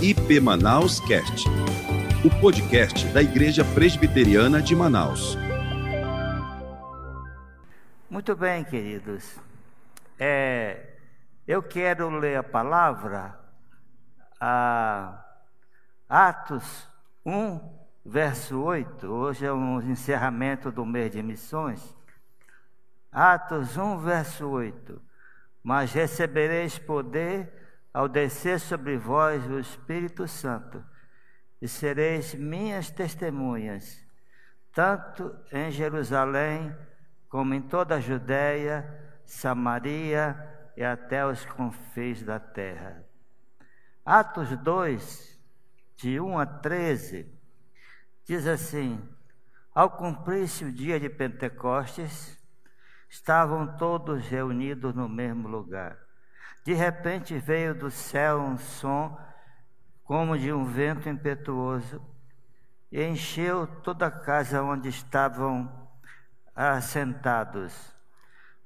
IP Manaus Cast, o podcast da Igreja Presbiteriana de Manaus. Muito bem, queridos. É, eu quero ler a palavra, a Atos 1, verso 8. Hoje é um encerramento do mês de missões. Atos 1, verso 8. Mas recebereis poder ao descer sobre vós o Espírito Santo, e sereis minhas testemunhas, tanto em Jerusalém, como em toda a Judéia, Samaria e até os confins da terra. Atos 2, de 1 a 13, diz assim: Ao cumprir-se o dia de Pentecostes, estavam todos reunidos no mesmo lugar. De repente veio do céu um som como de um vento impetuoso e encheu toda a casa onde estavam assentados.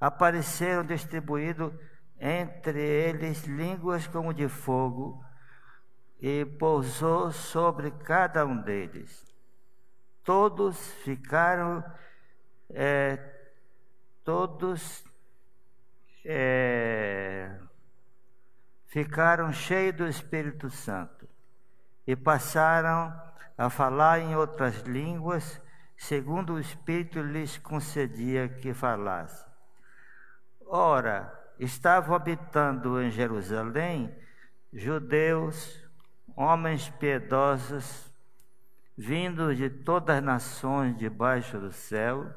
Apareceram distribuídos entre eles línguas como de fogo e pousou sobre cada um deles. Todos ficaram, é, todos é, ficaram cheios do Espírito Santo e passaram a falar em outras línguas, segundo o Espírito lhes concedia que falasse. Ora, estavam habitando em Jerusalém judeus, homens piedosos, vindos de todas as nações debaixo do céu,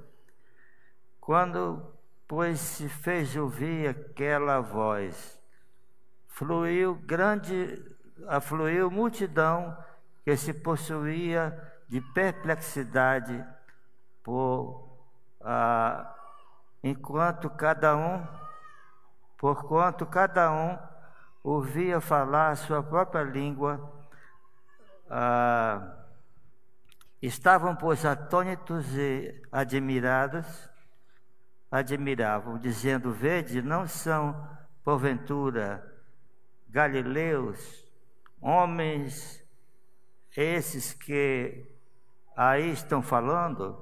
quando, pois, se fez ouvir aquela voz, fluiu grande, afluiu multidão que se possuía de perplexidade por ah, enquanto cada um, porquanto cada um ouvia falar a sua própria língua, ah, estavam pois atônitos e admirados, admiravam, dizendo: Vede, não são porventura galileus, homens esses que aí estão falando,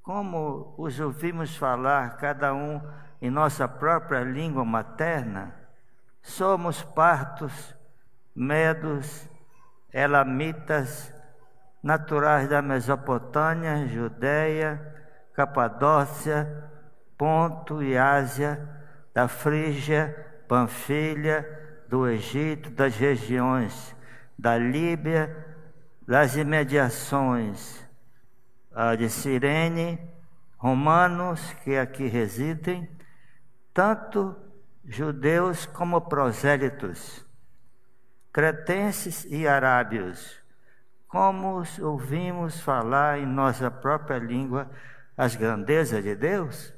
como os ouvimos falar, cada um em nossa própria língua materna, somos partos, medos, elamitas, naturais da Mesopotâmia, Judéia, Capadócia, Ponto e Ásia, da Frígia, Panfilha, do Egito, das regiões da Líbia, das imediações ah, de Cirene, romanos que aqui residem, tanto judeus como prosélitos, cretenses e arábios, como ouvimos falar em nossa própria língua as grandezas de Deus?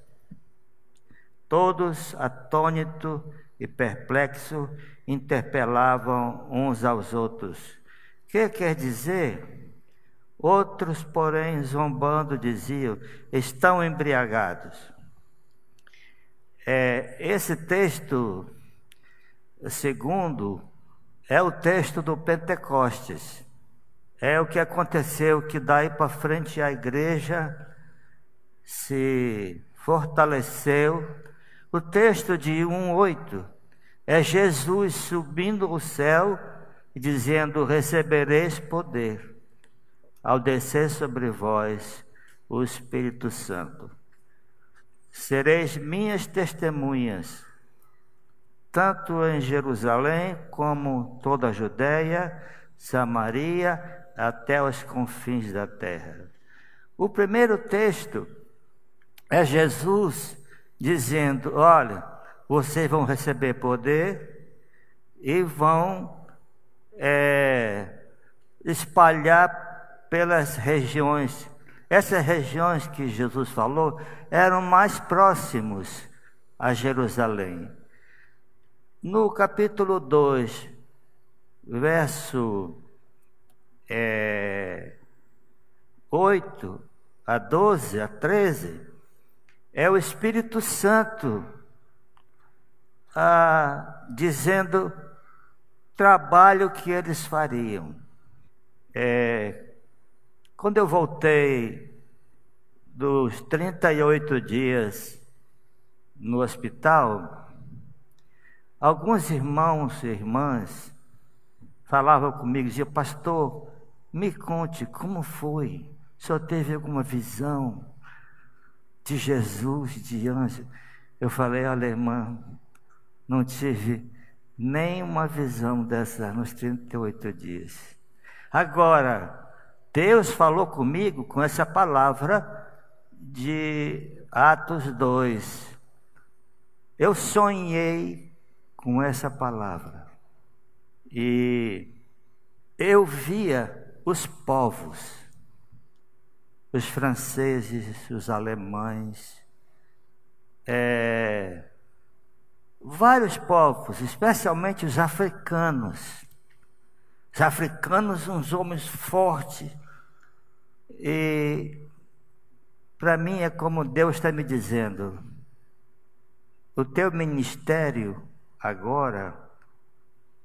Todos atônitos e perplexos interpelavam uns aos outros. Que quer dizer? Outros, porém, zombando, diziam: estão embriagados. É, esse texto, segundo, é o texto do Pentecostes. É o que aconteceu que daí para frente a igreja se fortaleceu. O texto de 1,8 é Jesus subindo ao céu e dizendo: Recebereis poder ao descer sobre vós o Espírito Santo. Sereis minhas testemunhas, tanto em Jerusalém como toda a Judéia, Samaria, até os confins da terra. O primeiro texto é Jesus dizendo: Olha, vocês vão receber poder e vão é, espalhar pelas regiões. Essas regiões que Jesus falou eram mais próximos a Jerusalém. No capítulo 2, verso é, 8 a 12, a 13, é o Espírito Santo ah, dizendo trabalho que eles fariam. É, quando eu voltei dos 38 dias no hospital, alguns irmãos e irmãs falavam comigo, diziam, pastor, me conte como foi. O senhor teve alguma visão de Jesus, de anjo? Eu falei, irmã, não tive nenhuma visão dessa nos 38 dias. Agora, Deus falou comigo com essa palavra de Atos 2. Eu sonhei com essa palavra. E eu via os povos, os franceses, os alemães, é, vários povos, especialmente os africanos. Os africanos, uns homens fortes. E para mim é como Deus está me dizendo: o teu ministério agora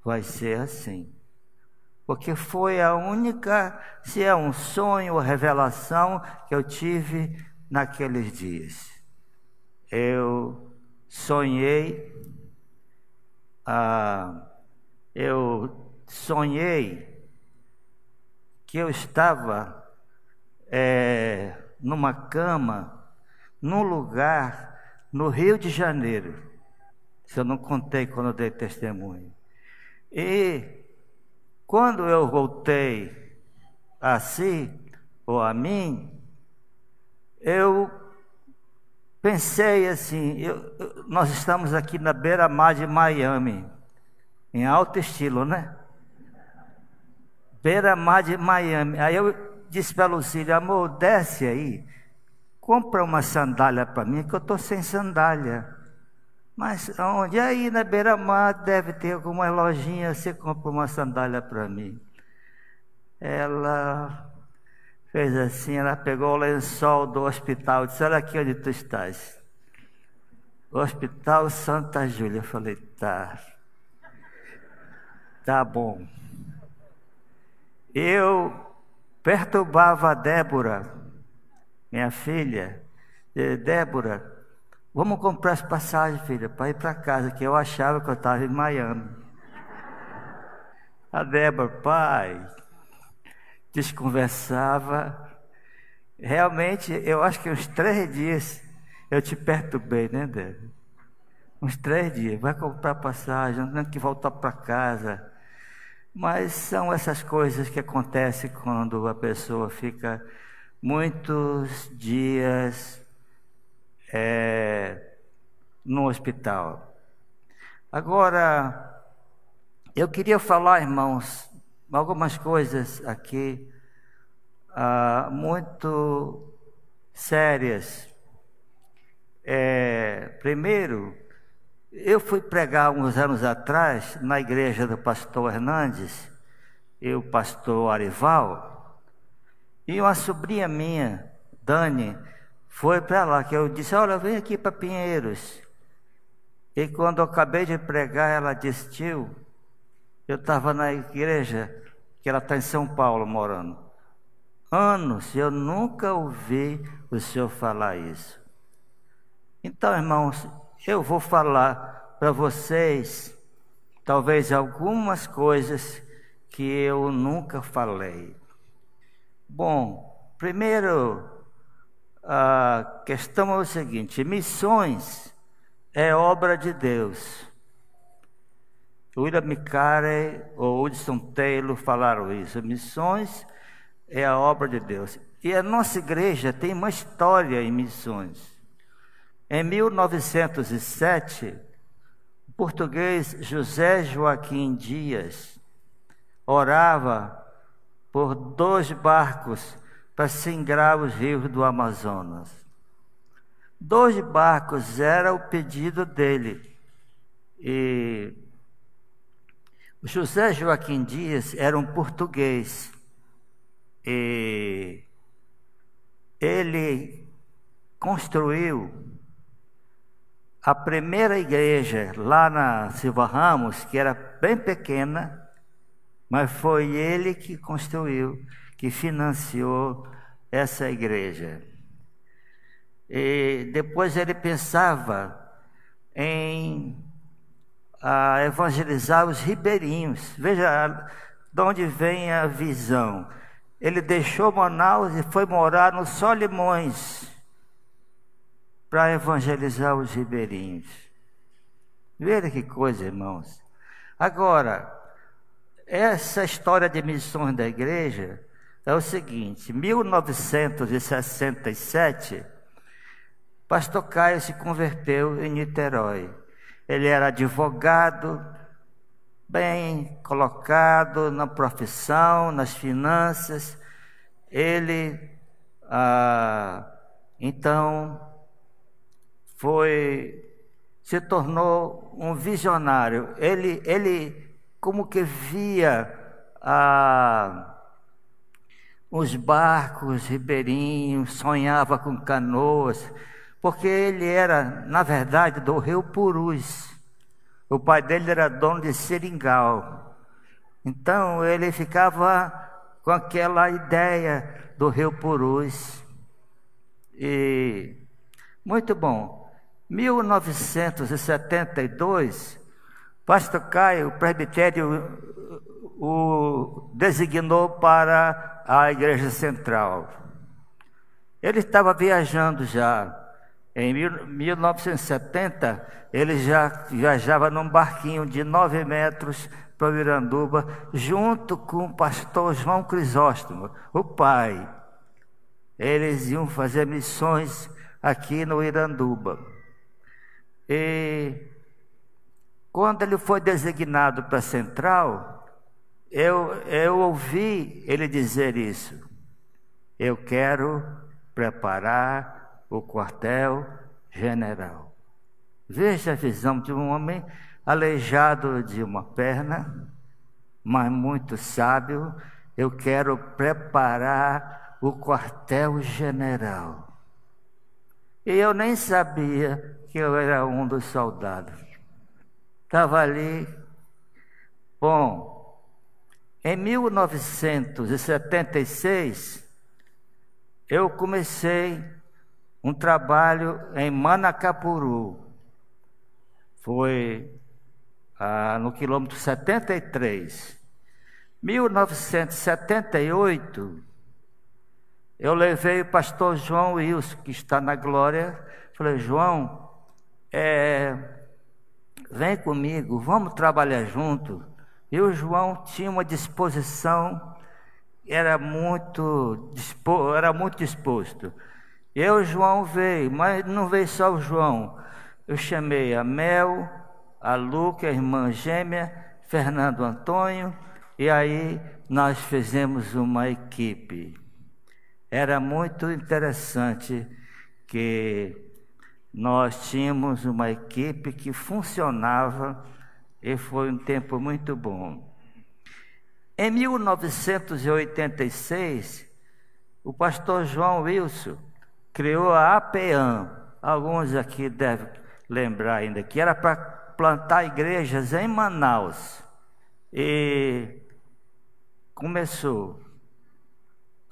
vai ser assim. Porque foi a única, se é um sonho ou revelação que eu tive naqueles dias. Eu sonhei, ah, eu sonhei que eu estava é, numa cama, num lugar no Rio de Janeiro. Se eu não contei quando eu dei testemunho. E quando eu voltei a si, ou a mim, eu pensei assim, eu, nós estamos aqui na beira-mar de Miami, em alto estilo, né? Beira-mar de Miami. Aí eu disse para a Lucília, amor, desce aí, compra uma sandália para mim, que eu estou sem sandália. Mas onde? Aí na beira-mar deve ter alguma lojinha, você compra uma sandália para mim. Ela fez assim, ela pegou o lençol do hospital, disse, olha aqui onde tu estás. Hospital Santa Júlia. Eu falei, tá. Tá bom. Eu perturbava a Débora, minha filha. Débora, Vamos comprar as passagens, filha, para ir para casa, que eu achava que eu estava em Miami. A Débora, pai, desconversava. Realmente, eu acho que uns três dias eu te perturbei, né, Débora? Uns três dias. Vai comprar passagem, não tem que voltar para casa. Mas são essas coisas que acontecem quando a pessoa fica muitos dias é, no hospital. Agora, eu queria falar, irmãos, algumas coisas aqui ah, muito sérias. É, primeiro, eu fui pregar uns anos atrás na igreja do pastor Hernandes e o pastor Arival, e uma sobrinha minha, Dani, foi para lá, que eu disse, olha, vem aqui para Pinheiros. E quando eu acabei de pregar, ela disse, tio, eu estava na igreja, que ela está em São Paulo morando. Anos, eu nunca ouvi o senhor falar isso. Então, irmãos, eu vou falar para vocês, talvez algumas coisas que eu nunca falei. Bom, primeiro, a questão é o seguinte: missões é obra de Deus. William Carey ou Hudson Taylor falaram isso. Missões é a obra de Deus. E a nossa igreja tem uma história em missões. Em 1907, o português José Joaquim Dias orava por dois barcos para singrar os rios do Amazonas. Dois barcos era o pedido dele. E José Joaquim Dias era um português. E ele construiu a primeira igreja lá na Silva Ramos, que era bem pequena, mas foi ele que construiu, que financiou essa igreja. E depois ele pensava em a, evangelizar os ribeirinhos. Veja de onde vem a visão. Ele deixou Manaus e foi morar no Solimões para evangelizar os ribeirinhos. Veja que coisa, irmãos. Agora, essa história de missões da igreja é o seguinte: 1967, Pastor Caio se converteu em Niterói. Ele era advogado, bem colocado na profissão, nas finanças. Ele, ah, então, foi, se tornou um visionário. Ele, ele como que via ah, os barcos ribeirinhos, sonhava com canoas, porque ele era, na verdade, do rio Purus. O pai dele era dono de seringal. Então ele ficava com aquela ideia do rio Purus. E muito bom. 1972, Pastor Caio, o presbitério, o designou para a igreja central. Ele estava viajando já em 1970, ele já viajava num barquinho de nove metros para o Iranduba, junto com o pastor João Crisóstomo, o pai. Eles iam fazer missões aqui no Iranduba. E quando ele foi designado para a central, eu, eu ouvi ele dizer isso. Eu quero preparar o quartel-general. Veja a visão de um homem aleijado de uma perna, mas muito sábio. Eu quero preparar o quartel-general. E eu nem sabia que eu era um dos soldados. Estava ali. Bom, em 1976, eu comecei um trabalho em Manacapuru. Foi ah, no quilômetro 73. 1978, eu levei o pastor João Wilson, que está na glória. Falei, João, é, vem comigo, vamos trabalhar junto. E o João tinha uma disposição, era muito, era muito disposto. Eu, João, veio, mas não veio só o João. Eu chamei a Mel, a Luca, a irmã gêmea, Fernando Antônio, e aí nós fizemos uma equipe. Era muito interessante que nós tínhamos uma equipe que funcionava e foi um tempo muito bom. Em 1986, o pastor João Wilson criou a APEAM. Alguns aqui devem lembrar ainda que era para plantar igrejas em Manaus. E começou.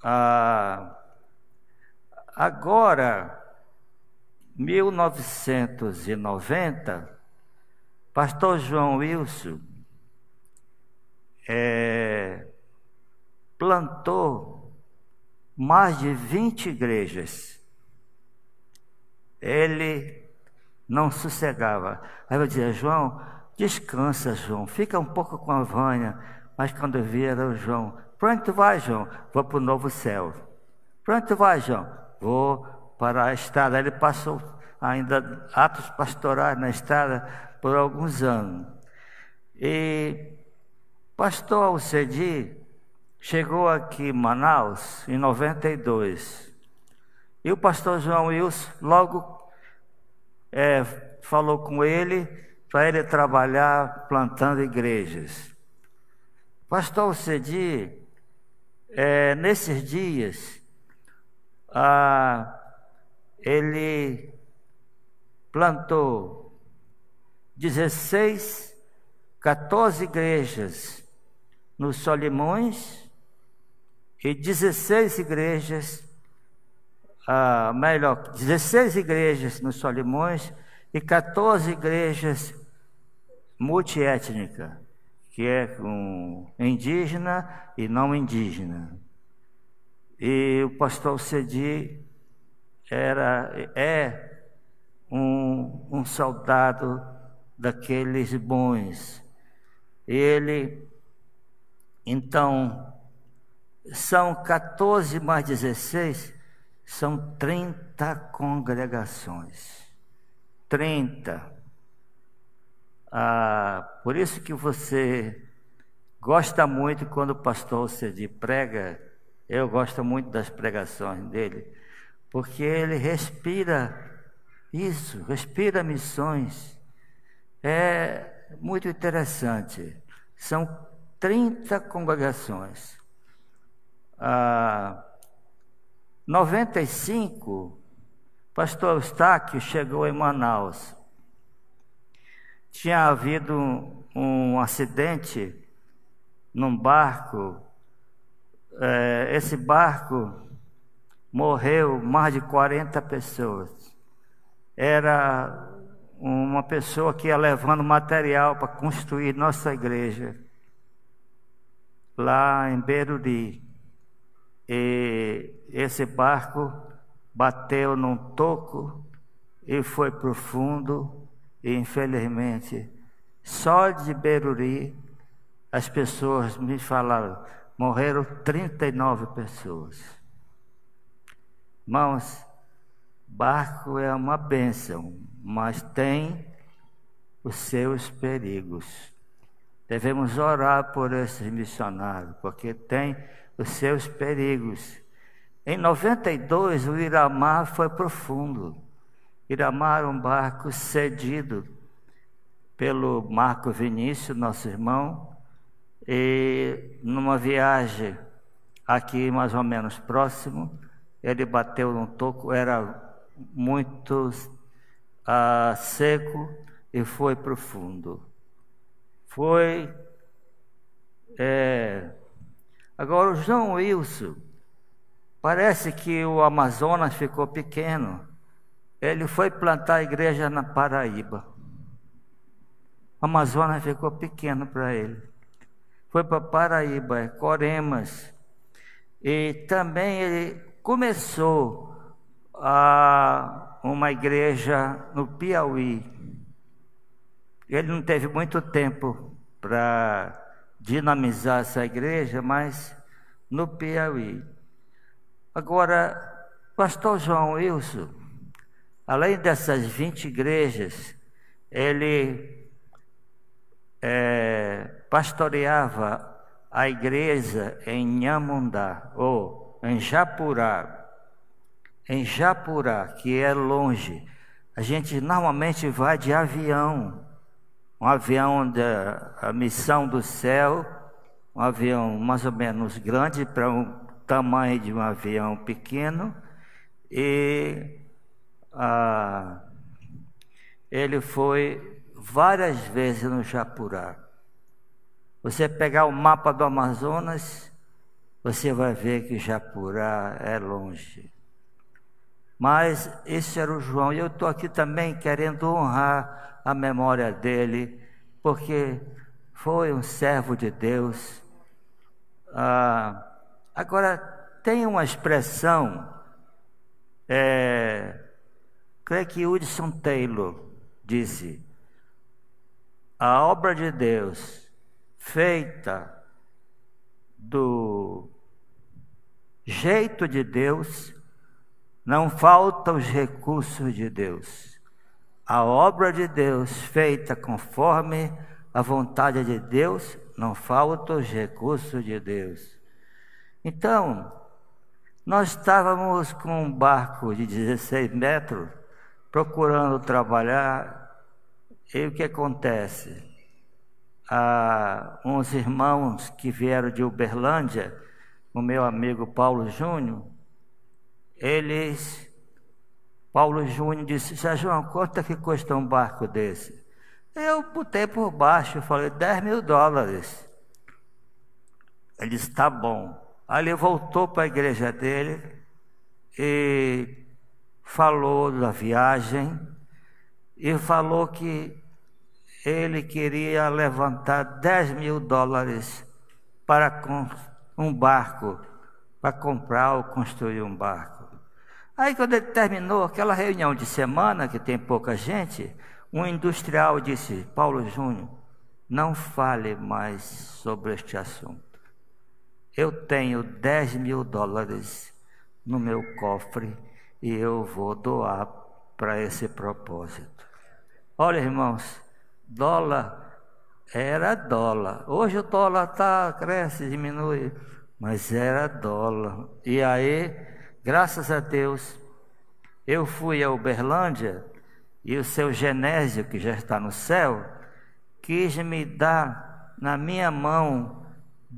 Ah, agora, 1990, pastor João Wilson é, plantou mais de 20 igrejas ele não sossegava. Aí eu dizia, João, descansa, João, fica um pouco com a Vânia. Mas quando eu via era o João, tu vai, João? Vou para o novo céu. Tu vai, João? Vou para a estrada. Ele passou ainda atos pastorais na estrada por alguns anos. E pastor Alcedi chegou aqui em Manaus em 92. E o pastor João Wilson logo é, falou com ele para ele trabalhar plantando igrejas. Pastor Cedi, é, nesses dias, ah, ele plantou 16 14 igrejas nos Solimões e 16 igrejas, ah, melhor, 16 igrejas nos Solimões e 14 igrejas multiétnicas, que é com indígena e não indígena. E o pastor Cedi era, é um, um soldado daqueles bons. Ele, então, são 14 mais 16, são 30 congregações. 30. Ah, por isso que você gosta muito quando o pastor Cedi prega, eu gosto muito das pregações dele, porque ele respira isso, respira missões. É muito interessante. São 30 congregações. Ah, 95, pastor Eustáquio chegou em Manaus. Tinha havido um, um acidente num barco. É, esse barco morreu mais de 40 pessoas. Era uma pessoa que ia levando material para construir nossa igreja lá em Beruri. E esse barco bateu num toco e foi profundo e infelizmente só de Beruri as pessoas me falaram, morreram 39 pessoas. Irmãos, barco é uma bênção, mas tem os seus perigos. Devemos orar por esses missionários, porque tem os seus perigos. Em 92, o Iramar foi profundo. Iramar é um barco cedido pelo Marco Vinícius, nosso irmão, e numa viagem aqui mais ou menos próximo, ele bateu num toco, era muito ah, seco e foi profundo. Foi é, Agora, o João Wilson, parece que o Amazonas ficou pequeno. Ele foi plantar a igreja na Paraíba. O Amazonas ficou pequeno para ele. Foi para Paraíba, Coremas. E também ele começou a uma igreja no Piauí. Ele não teve muito tempo para dinamizar essa igreja, mas no Piauí. Agora, pastor João Wilson, além dessas 20 igrejas, ele é, pastoreava a igreja em Nhamundá, ou em Japurá. Em Japurá, que é longe. A gente normalmente vai de avião um avião da missão do céu, um avião mais ou menos grande para o tamanho de um avião pequeno, e ah, ele foi várias vezes no Japurá. Você pegar o mapa do Amazonas, você vai ver que Japurá é longe. Mas esse era o João, e eu estou aqui também querendo honrar a memória dele, porque foi um servo de Deus. Ah, agora, tem uma expressão, é, creio que Hudson Taylor disse: a obra de Deus feita do jeito de Deus, não faltam os recursos de Deus a obra de Deus feita conforme a vontade de Deus, não falta os recursos de Deus. Então, nós estávamos com um barco de 16 metros procurando trabalhar, e o que acontece? Ah, uns irmãos que vieram de Uberlândia, o meu amigo Paulo Júnior, eles Paulo Júnior disse: Já João, quanto é que custa um barco desse? Eu botei por baixo, falei 10 mil dólares. Ele disse, tá bom. Aí ele voltou para a igreja dele e falou da viagem e falou que ele queria levantar 10 mil dólares para um barco, para comprar ou construir um barco. Aí quando ele terminou aquela reunião de semana, que tem pouca gente, um industrial disse, Paulo Júnior, não fale mais sobre este assunto. Eu tenho 10 mil dólares no meu cofre e eu vou doar para esse propósito. Olha, irmãos, dólar era dólar. Hoje o dólar tá, cresce, diminui, mas era dólar. E aí, graças a Deus, eu fui a Uberlândia e o seu Genésio, que já está no céu, quis me dar na minha mão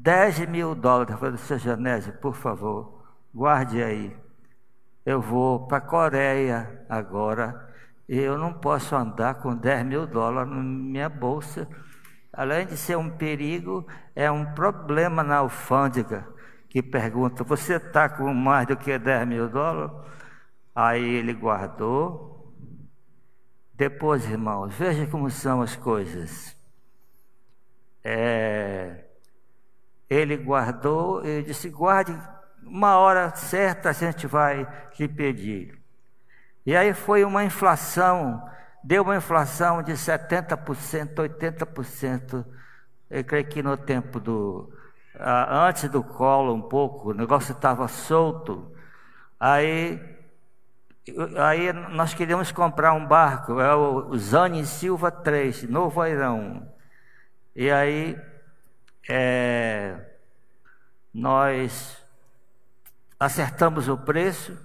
10 mil dólares. Eu falei, seu Genésio, por favor, guarde aí. Eu vou para a Coreia agora e eu não posso andar com 10 mil dólares na minha bolsa. Além de ser um perigo, é um problema na alfândega que pergunta: Você está com mais do que 10 mil dólares? Aí ele guardou. Depois, irmãos, veja como são as coisas. É, ele guardou, ele disse: guarde, uma hora certa a gente vai lhe pedir. E aí foi uma inflação, deu uma inflação de 70%, 80%. Eu creio que no tempo do. antes do colo, um pouco, o negócio estava solto. Aí, aí nós queríamos comprar um barco, é o Zane Silva 3, Novo Airão. E aí é, nós acertamos o preço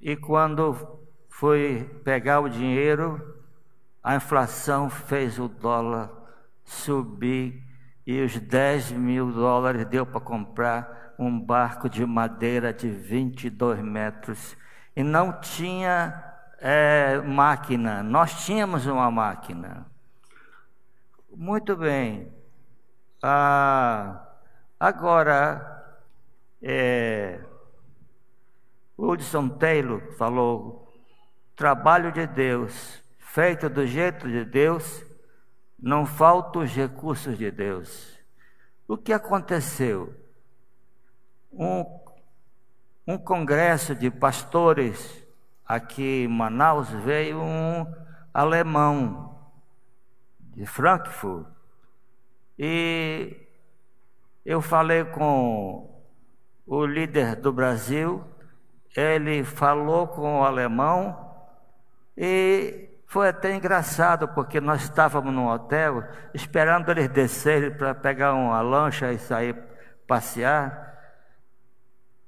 e quando foi pegar o dinheiro, a inflação fez o dólar subir e os 10 mil dólares deu para comprar um barco de madeira de 22 metros. E não tinha é, máquina, nós tínhamos uma máquina. Muito bem, ah, agora, é, Hudson Taylor falou: trabalho de Deus, feito do jeito de Deus, não faltam os recursos de Deus. O que aconteceu? Um, um congresso de pastores aqui em Manaus veio um alemão de Frankfurt e eu falei com o líder do Brasil, ele falou com o alemão e foi até engraçado, porque nós estávamos no hotel esperando eles descerem para pegar uma lancha e sair passear.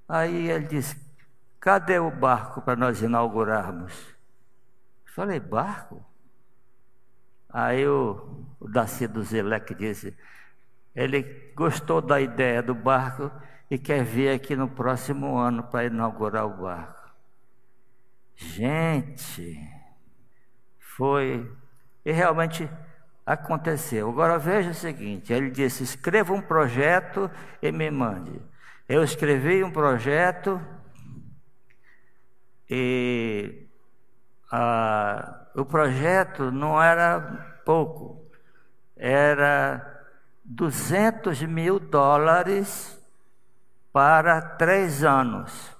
Aí ele disse: Cadê o barco para nós inaugurarmos? falei: Barco? Aí o, o Daci do Zelec disse, ele gostou da ideia do barco e quer vir aqui no próximo ano para inaugurar o barco. Gente, foi. E realmente aconteceu. Agora veja o seguinte: ele disse: escreva um projeto e me mande. Eu escrevi um projeto e ah, o projeto não era pouco, era 200 mil dólares para três anos.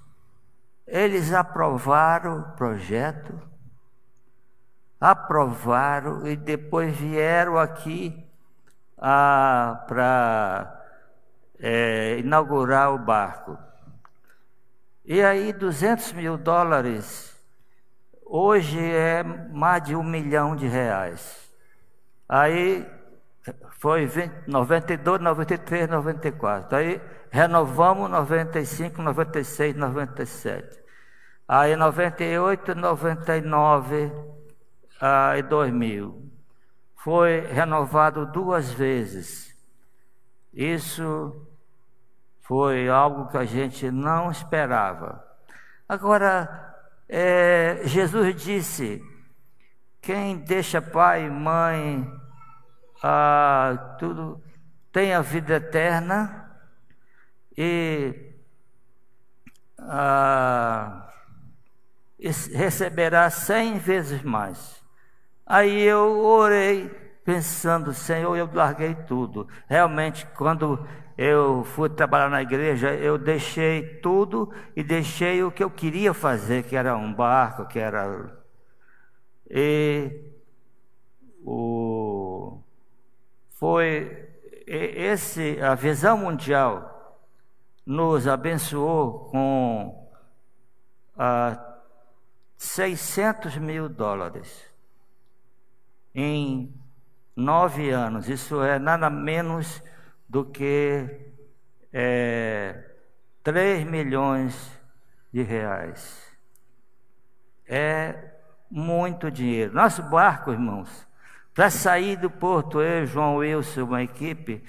Eles aprovaram o projeto, aprovaram e depois vieram aqui ah, para é, inaugurar o barco. E aí, 200 mil dólares Hoje é mais de um milhão de reais. Aí foi 20, 92, 93, 94. Aí renovamos 95, 96, 97. Aí 98, 99 ah, e 2000. Foi renovado duas vezes. Isso foi algo que a gente não esperava. Agora, é, Jesus disse quem deixa pai, mãe, ah, tudo, tem a vida eterna e ah, receberá cem vezes mais. Aí eu orei, pensando, Senhor, eu larguei tudo. Realmente, quando eu fui trabalhar na igreja, eu deixei tudo e deixei o que eu queria fazer, que era um barco, que era. E o, foi esse, a visão mundial nos abençoou com ah, 600 mil dólares em nove anos. Isso é nada menos do que é, 3 milhões de reais. É muito dinheiro. Nosso barco, irmãos, para sair do porto, eu, João Wilson, uma equipe,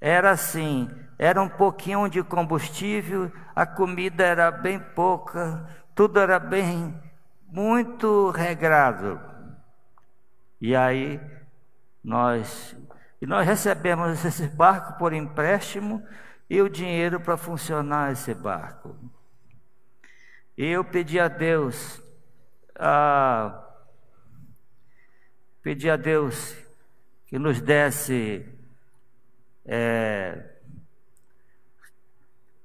era assim: era um pouquinho de combustível, a comida era bem pouca, tudo era bem, muito regrado. E aí nós, e nós recebemos esse barco por empréstimo e o dinheiro para funcionar esse barco. E eu pedi a Deus, a, pedi a Deus que nos desse é,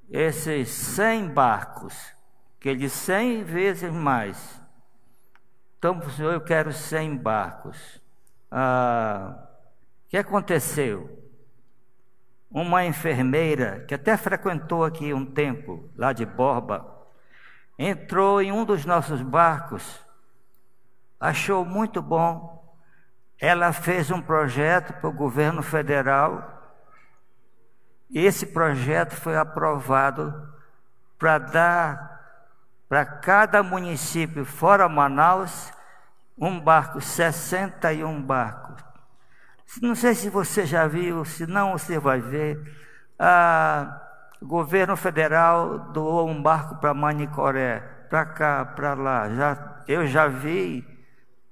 esses 100 barcos, que ele 100 vezes mais. Então, Senhor, eu quero 100 barcos. Ah, que aconteceu? Uma enfermeira, que até frequentou aqui um tempo, lá de Borba, entrou em um dos nossos barcos, achou muito bom. Ela fez um projeto para o governo federal esse projeto foi aprovado para dar para cada município, fora Manaus, um barco, 61 barcos. Não sei se você já viu, se não você vai ver. o governo federal doou um barco para Manicoré, para cá, para lá. Já, eu já vi,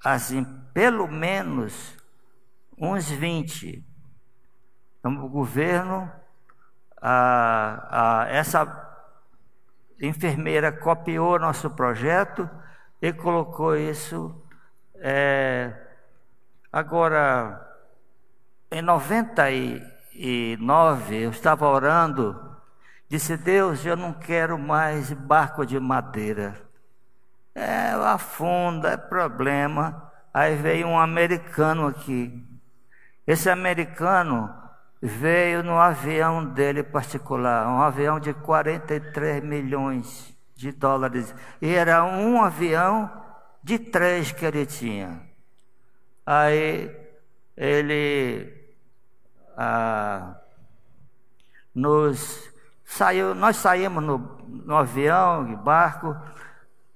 assim, pelo menos uns 20. Então, o governo a, a, essa enfermeira copiou nosso projeto e colocou isso. É, agora, em 99, eu estava orando, disse: Deus, eu não quero mais barco de madeira. É, afunda, é problema. Aí veio um americano aqui. Esse americano veio no avião dele particular, um avião de 43 milhões de dólares. E era um avião de três que ele tinha. Aí ele ah, nos saiu, nós saímos no, no avião, de barco.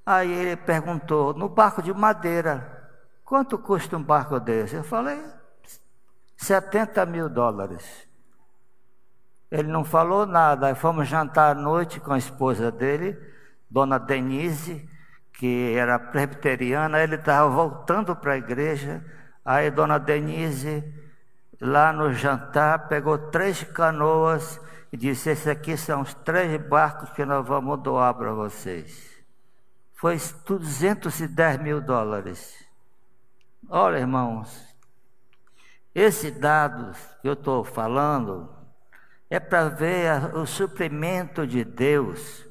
Aí ele perguntou, no barco de madeira, quanto custa um barco desse? Eu falei, 70 mil dólares. Ele não falou nada. Aí fomos jantar à noite com a esposa dele, Dona Denise, que era presbiteriana. Ele estava voltando para a igreja. Aí Dona Denise, lá no jantar, pegou três canoas e disse: Esses aqui são os três barcos que nós vamos doar para vocês. Foi 210 mil dólares. Olha, irmãos, esses dados que eu estou falando é para ver o suprimento de Deus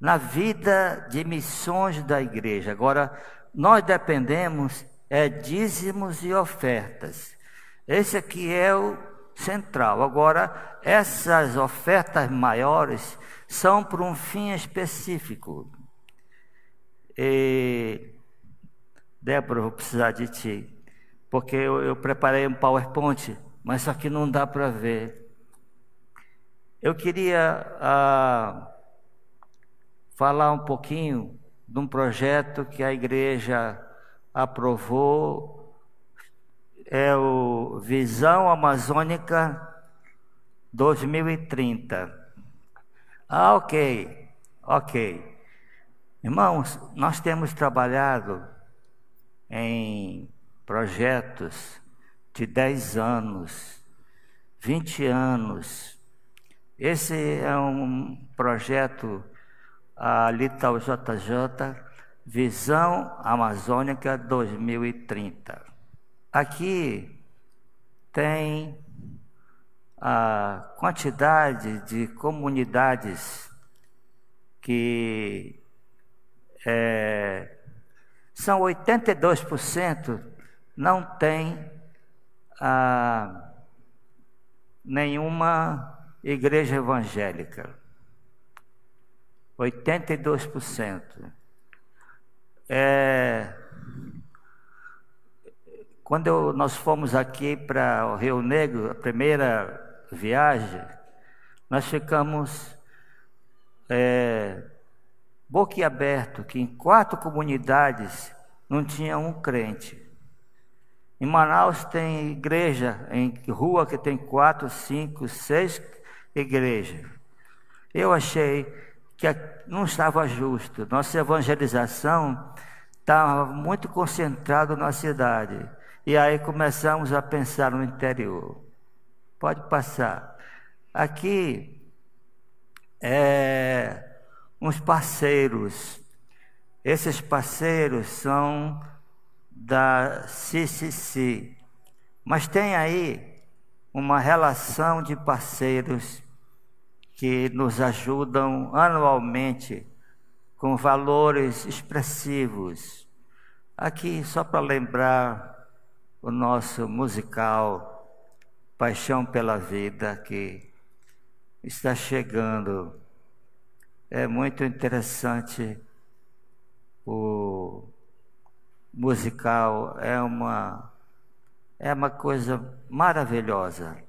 na vida de missões da igreja. Agora, nós dependemos é dízimos e ofertas. Esse aqui é o central. Agora, essas ofertas maiores são para um fim específico. E, Débora, vou precisar de ti porque eu, eu preparei um PowerPoint, mas só que não dá para ver. Eu queria ah, falar um pouquinho de um projeto que a igreja aprovou, é o Visão Amazônica 2030. Ah, ok, ok. Irmãos, nós temos trabalhado em projetos de 10 anos, 20 anos. Esse é um projeto a Lital JJ Visão Amazônica 2030. Aqui tem a quantidade de comunidades que é, são 82% não tem ah, nenhuma igreja evangélica. 82%. É, quando eu, nós fomos aqui para o Rio Negro, a primeira viagem, nós ficamos é, boquiaberto que em quatro comunidades não tinha um crente. Em Manaus tem igreja, em rua que tem quatro, cinco, seis igrejas. Eu achei que não estava justo. Nossa evangelização estava muito concentrada na cidade. E aí começamos a pensar no interior. Pode passar. Aqui é uns parceiros. Esses parceiros são da CCC. Mas tem aí uma relação de parceiros que nos ajudam anualmente com valores expressivos. Aqui, só para lembrar o nosso musical Paixão pela Vida, que está chegando. É muito interessante o musical, é uma, é uma coisa maravilhosa.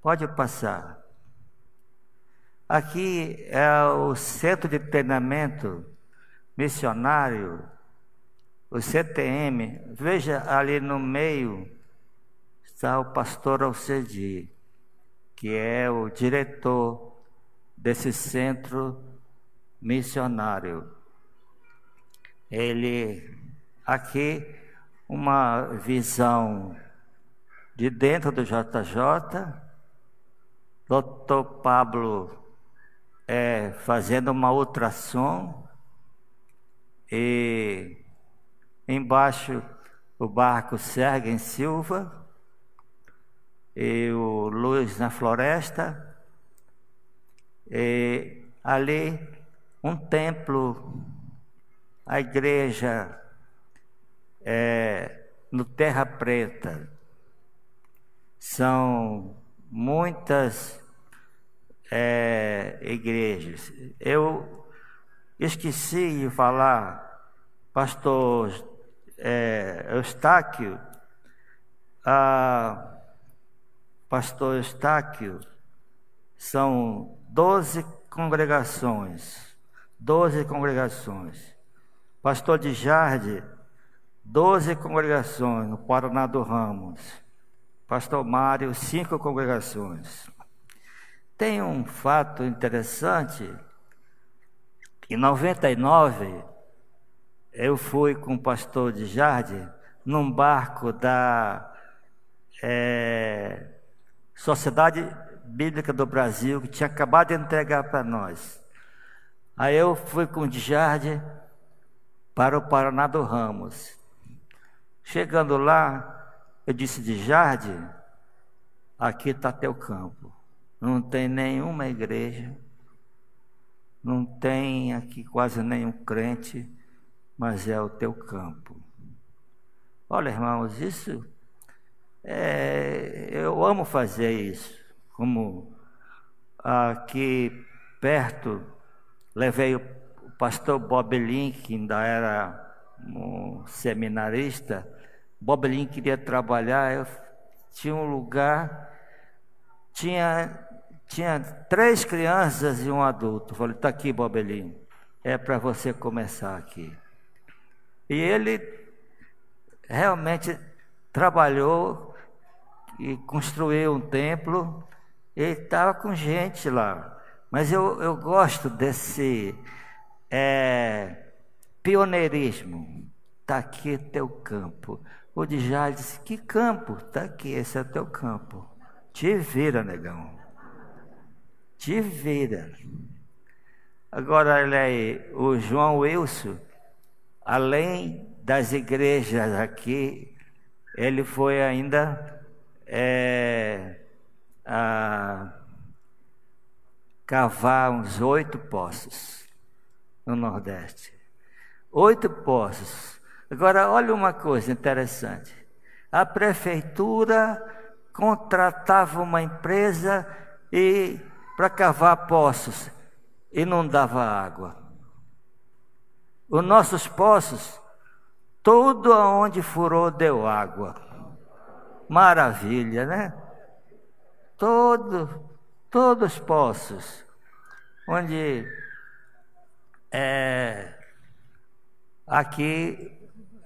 Pode passar. Aqui é o Centro de Treinamento Missionário, o CTM. Veja ali no meio está o pastor Alcedi, que é o diretor desse centro missionário. Ele aqui uma visão de dentro do JJ, Dr. Pablo é, fazendo uma ultrassom e embaixo o barco Sergen Silva e o Luz na Floresta e ali um templo, a igreja é, no Terra Preta. São muitas é, igrejas. Eu esqueci de falar, pastor é, Eustáquio, a, pastor Eustáquio, são doze congregações, doze congregações. Pastor de Jardim, doze congregações no Paraná do Ramos. Pastor Mário, cinco congregações. Tem um fato interessante. Em 99, eu fui com o pastor de Jardim num barco da é, Sociedade Bíblica do Brasil, que tinha acabado de entregar para nós. Aí eu fui com o de Jardim para o Paraná do Ramos. Chegando lá, eu disse de Jardim, aqui está teu campo não tem nenhuma igreja, não tem aqui quase nenhum crente, mas é o teu campo. Olha, irmãos, isso é, eu amo fazer isso. Como aqui perto levei o pastor Bob Link, que ainda era um seminarista. Bob Link queria trabalhar, eu tinha um lugar, tinha tinha três crianças e um adulto. Falei, está aqui, Bobelinho. É para você começar aqui. E ele realmente trabalhou e construiu um templo. Ele estava com gente lá. Mas eu, eu gosto desse é, pioneirismo. está aqui teu campo. O Djalma disse, que campo? Está aqui, esse é teu campo. Te vira, negão. Te vira. Agora, olha aí, o João Wilson, além das igrejas aqui, ele foi ainda é, cavar uns oito poços no Nordeste. Oito poços. Agora, olha uma coisa interessante. A prefeitura contratava uma empresa e para cavar poços e não dava água. Os nossos poços, todo aonde furou deu água. Maravilha, né? Todo, todos os poços, onde é, aqui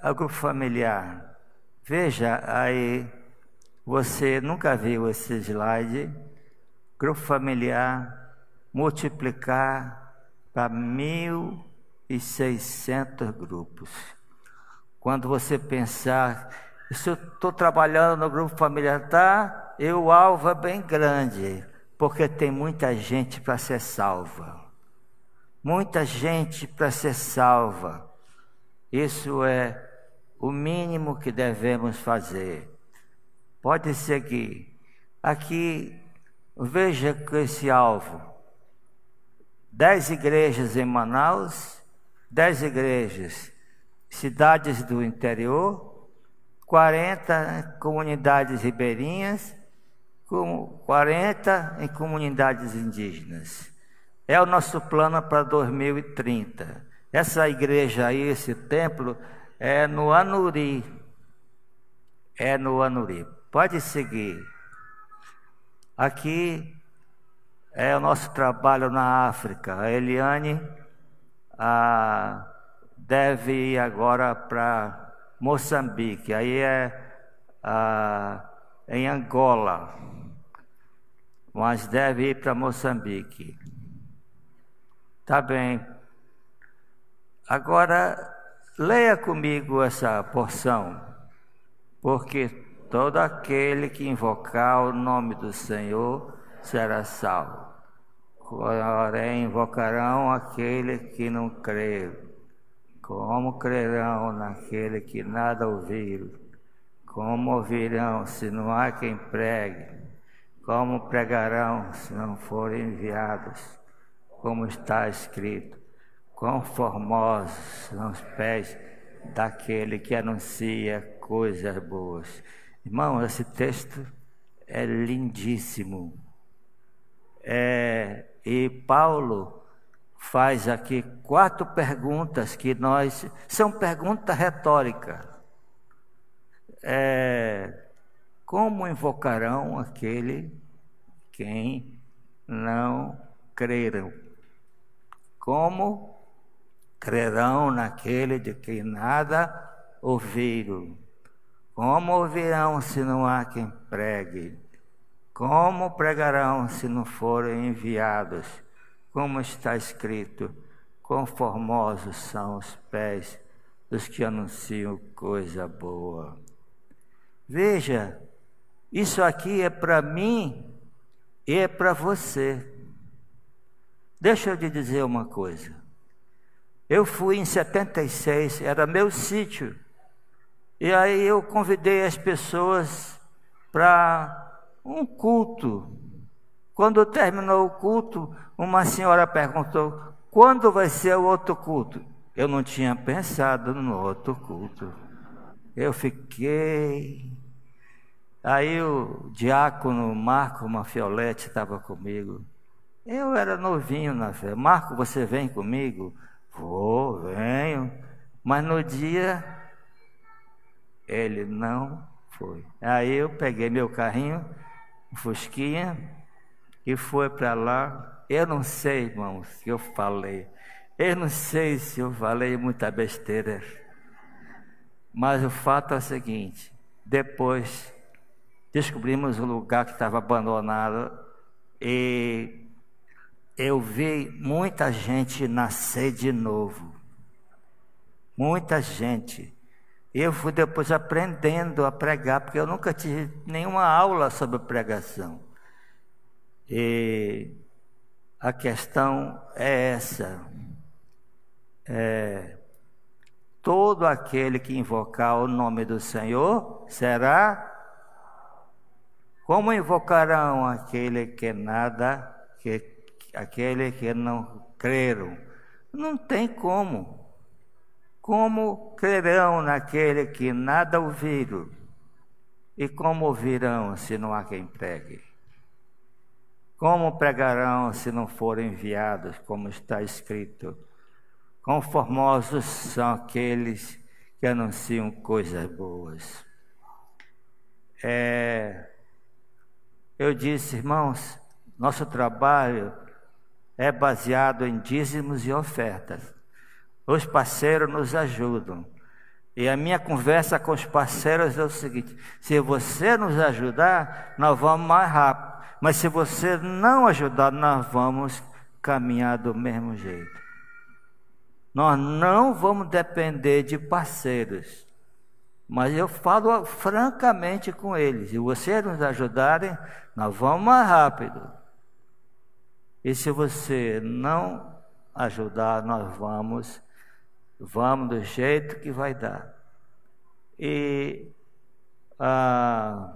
é o grupo familiar. Veja aí, você nunca viu esse slide? Grupo familiar multiplicar para 1.600 grupos. Quando você pensar, se eu estou trabalhando no grupo familiar, tá, e o alvo é bem grande, porque tem muita gente para ser salva. Muita gente para ser salva. Isso é o mínimo que devemos fazer. Pode seguir. Aqui, veja esse alvo dez igrejas em Manaus, dez igrejas, cidades do interior, 40 comunidades ribeirinhas, com 40 em comunidades indígenas. É o nosso plano para 2030. Essa igreja aí, esse templo, é no Anuri. É no Anuri. Pode seguir. Aqui é o nosso trabalho na África. A Eliane a, deve ir agora para Moçambique, aí é a, em Angola, mas deve ir para Moçambique. Tá bem. Agora, leia comigo essa porção, porque todo aquele que invocar o nome do Senhor será salvo. Porém, invocarão aquele que não crê. Como crerão naquele que nada ouviram? Como ouvirão se não há quem pregue? Como pregarão se não forem enviados? Como está escrito: Quão formosos são os pés daquele que anuncia coisas boas. Irmão, esse texto é lindíssimo. É, e Paulo faz aqui quatro perguntas que nós. São perguntas retóricas. É, como invocarão aquele quem não creram? Como crerão naquele de quem nada ouviram? Como ouvirão se não há quem pregue? Como pregarão se não forem enviados? Como está escrito: quão formosos são os pés dos que anunciam coisa boa. Veja, isso aqui é para mim e é para você. Deixa eu te dizer uma coisa. Eu fui em 76, era meu sítio. E aí eu convidei as pessoas para um culto. Quando terminou o culto, uma senhora perguntou: quando vai ser o outro culto? Eu não tinha pensado no outro culto. Eu fiquei. Aí o diácono Marco Mafiolete estava comigo. Eu era novinho na fé. Marco, você vem comigo? Vou, venho. Mas no dia, ele não foi. Aí eu peguei meu carrinho, Fusquinha, e foi para lá. Eu não sei, irmãos, que eu falei. Eu não sei se eu falei muita besteira. Mas o fato é o seguinte: depois descobrimos o lugar que estava abandonado e eu vi muita gente nascer de novo. Muita gente. Eu fui depois aprendendo a pregar, porque eu nunca tive nenhuma aula sobre pregação. E a questão é essa. É, todo aquele que invocar o nome do Senhor será. Como invocarão aquele que nada, que, aquele que não creram? Não tem como. Como crerão naquele que nada ouviram? E como ouvirão se não há quem pregue? Como pregarão se não forem enviados, como está escrito? Conformosos são aqueles que anunciam coisas boas. É, eu disse, irmãos, nosso trabalho é baseado em dízimos e ofertas. Os parceiros nos ajudam. E a minha conversa com os parceiros é o seguinte: se você nos ajudar, nós vamos mais rápido. Mas se você não ajudar, nós vamos caminhar do mesmo jeito. Nós não vamos depender de parceiros. Mas eu falo francamente com eles. Se vocês nos ajudarem, nós vamos mais rápido. E se você não ajudar, nós vamos Vamos do jeito que vai dar. E ah,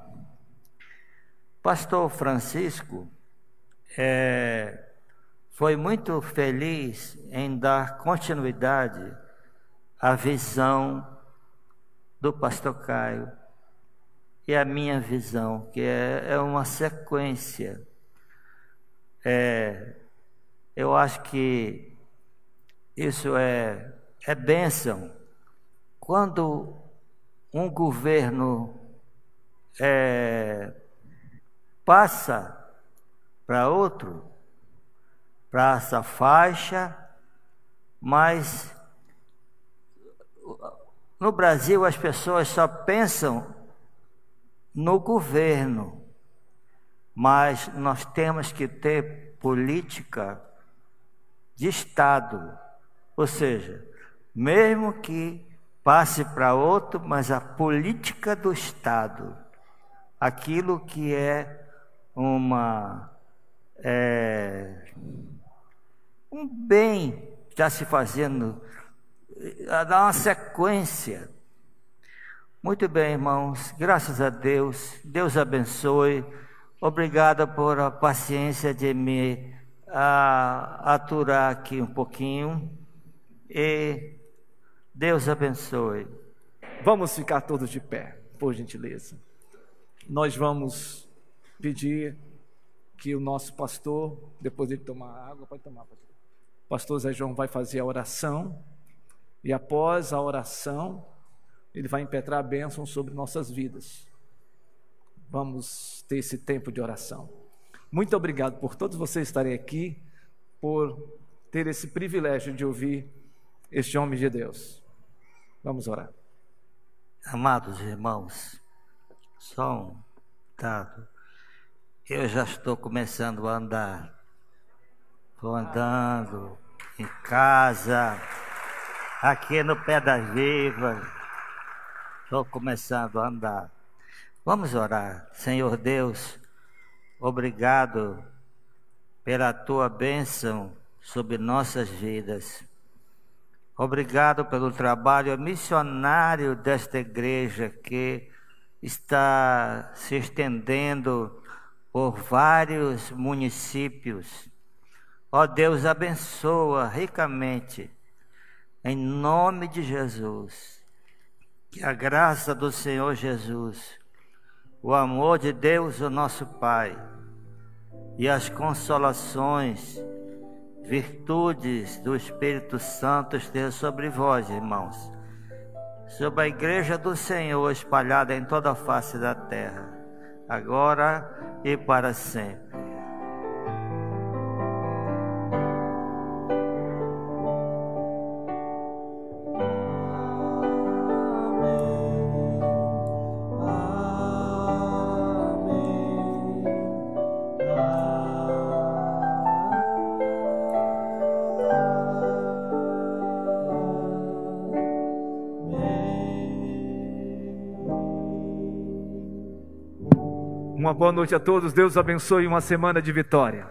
Pastor Francisco é, foi muito feliz em dar continuidade à visão do Pastor Caio e a minha visão, que é, é uma sequência. É, eu acho que isso é é bênção. Quando um governo é, passa para outro, para essa faixa, mas no Brasil as pessoas só pensam no governo, mas nós temos que ter política de Estado, ou seja, mesmo que passe para outro, mas a política do Estado, aquilo que é uma é, um bem está se fazendo, a dar uma sequência. Muito bem, irmãos, graças a Deus, Deus abençoe. Obrigado por a paciência de me a, aturar aqui um pouquinho. E Deus abençoe. Vamos ficar todos de pé, por gentileza. Nós vamos pedir que o nosso pastor, depois de tomar água, pode tomar, pastor. O pastor Zé João vai fazer a oração e após a oração, ele vai impetrar a bênção sobre nossas vidas. Vamos ter esse tempo de oração. Muito obrigado por todos vocês estarem aqui, por ter esse privilégio de ouvir este homem de Deus. Vamos orar. Amados irmãos, só um dado. Eu já estou começando a andar. Estou andando em casa, aqui no pé das vivas. Estou começando a andar. Vamos orar. Senhor Deus, obrigado pela tua bênção sobre nossas vidas. Obrigado pelo trabalho missionário desta igreja que está se estendendo por vários municípios. Ó Deus, abençoa ricamente, em nome de Jesus. Que a graça do Senhor Jesus, o amor de Deus, o nosso Pai, e as consolações virtudes do Espírito Santo esteja sobre vós, irmãos, sobre a igreja do Senhor espalhada em toda a face da terra, agora e para sempre. Noite a todos. Deus abençoe uma semana de vitória.